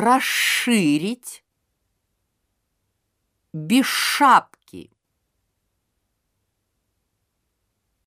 расширить, без шапки.